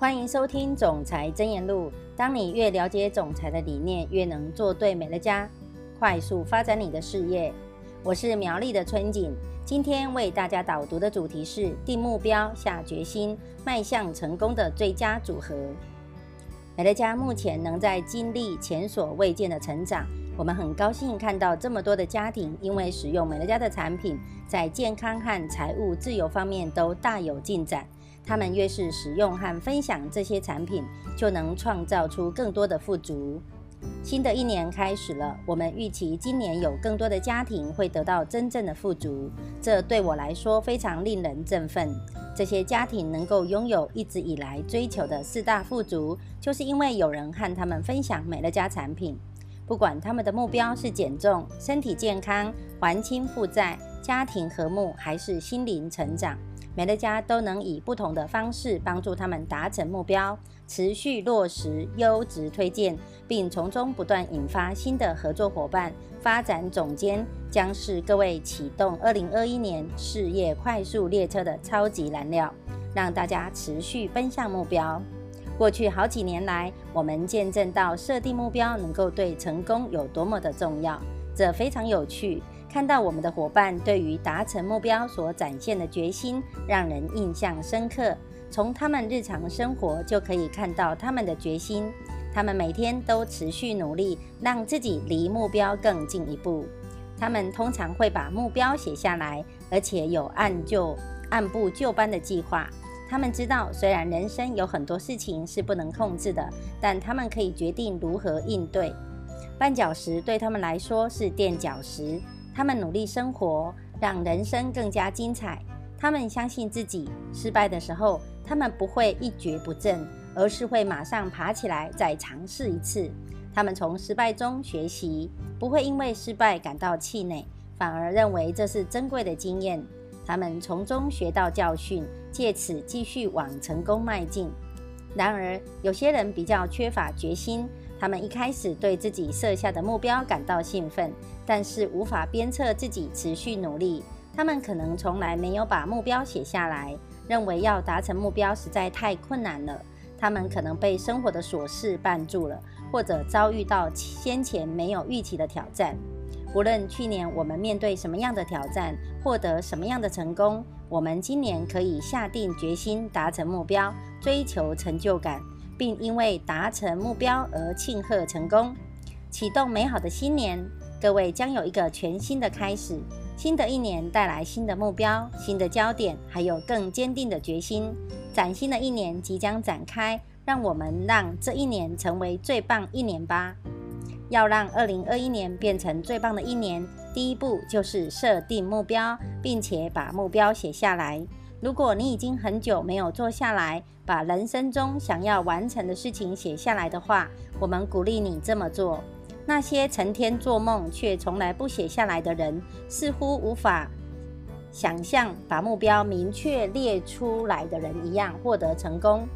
欢迎收听《总裁真言录》。当你越了解总裁的理念，越能做对美乐家，快速发展你的事业。我是苗栗的春景，今天为大家导读的主题是：定目标、下决心、迈向成功的最佳组合。美乐家目前能在经历前所未见的成长，我们很高兴看到这么多的家庭因为使用美乐家的产品，在健康和财务自由方面都大有进展。他们越是使用和分享这些产品，就能创造出更多的富足。新的一年开始了，我们预期今年有更多的家庭会得到真正的富足，这对我来说非常令人振奋。这些家庭能够拥有一直以来追求的四大富足，就是因为有人和他们分享美乐家产品。不管他们的目标是减重、身体健康、还清负债、家庭和睦，还是心灵成长。美乐家都能以不同的方式帮助他们达成目标，持续落实优质推荐，并从中不断引发新的合作伙伴。发展总监将是各位启动2021年事业快速列车的超级燃料，让大家持续奔向目标。过去好几年来，我们见证到设定目标能够对成功有多么的重要，这非常有趣。看到我们的伙伴对于达成目标所展现的决心，让人印象深刻。从他们日常生活就可以看到他们的决心。他们每天都持续努力，让自己离目标更进一步。他们通常会把目标写下来，而且有按就按部就班的计划。他们知道，虽然人生有很多事情是不能控制的，但他们可以决定如何应对。绊脚石对他们来说是垫脚石。他们努力生活，让人生更加精彩。他们相信自己，失败的时候，他们不会一蹶不振，而是会马上爬起来再尝试一次。他们从失败中学习，不会因为失败感到气馁，反而认为这是珍贵的经验。他们从中学到教训，借此继续往成功迈进。然而，有些人比较缺乏决心。他们一开始对自己设下的目标感到兴奋，但是无法鞭策自己持续努力。他们可能从来没有把目标写下来，认为要达成目标实在太困难了。他们可能被生活的琐事绊住了，或者遭遇到先前没有预期的挑战。无论去年我们面对什么样的挑战，获得什么样的成功，我们今年可以下定决心达成目标，追求成就感。并因为达成目标而庆贺成功，启动美好的新年。各位将有一个全新的开始。新的一年带来新的目标、新的焦点，还有更坚定的决心。崭新的一年即将展开，让我们让这一年成为最棒一年吧。要让二零二一年变成最棒的一年，第一步就是设定目标，并且把目标写下来。如果你已经很久没有坐下来，把人生中想要完成的事情写下来的话，我们鼓励你这么做。那些成天做梦却从来不写下来的人，似乎无法想象把目标明确列出来的人一样获得成功。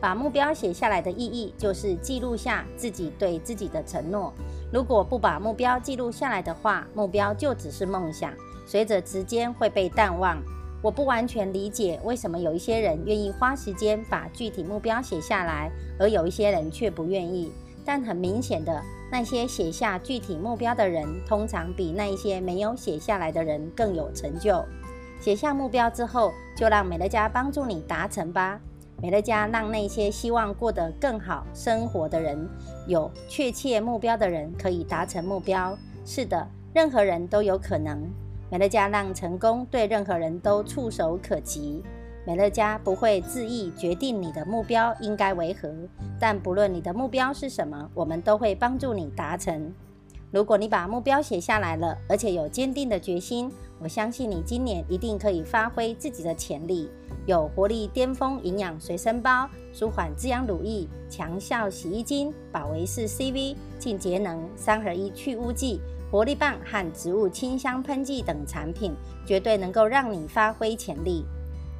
把目标写下来的意义，就是记录下自己对自己的承诺。如果不把目标记录下来的话，目标就只是梦想，随着时间会被淡忘。我不完全理解为什么有一些人愿意花时间把具体目标写下来，而有一些人却不愿意。但很明显的，那些写下具体目标的人，通常比那一些没有写下来的人更有成就。写下目标之后，就让美乐家帮助你达成吧。美乐家让那些希望过得更好生活的人，有确切目标的人可以达成目标。是的，任何人都有可能。美乐家让成功对任何人都触手可及。美乐家不会自意决定你的目标应该为何，但不论你的目标是什么，我们都会帮助你达成。如果你把目标写下来了，而且有坚定的决心，我相信你今年一定可以发挥自己的潜力。有活力巅峰营养随身包、舒缓滋养乳液、强效洗衣精、保维式 CV、净节能三合一去污剂。活力棒和植物清香喷剂等产品，绝对能够让你发挥潜力。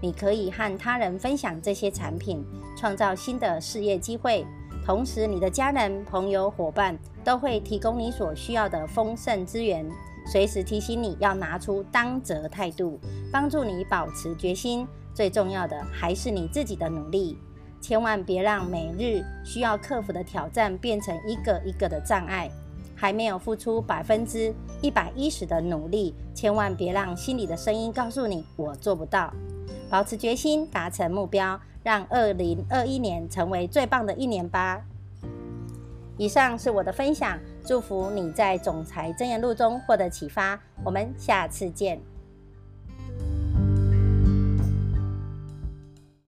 你可以和他人分享这些产品，创造新的事业机会。同时，你的家人、朋友、伙伴都会提供你所需要的丰盛资源，随时提醒你要拿出当责态度，帮助你保持决心。最重要的还是你自己的努力。千万别让每日需要克服的挑战变成一个一个的障碍。还没有付出百分之一百一十的努力，千万别让心里的声音告诉你我做不到。保持决心，达成目标，让二零二一年成为最棒的一年吧。以上是我的分享，祝福你在总裁箴言录中获得启发。我们下次见。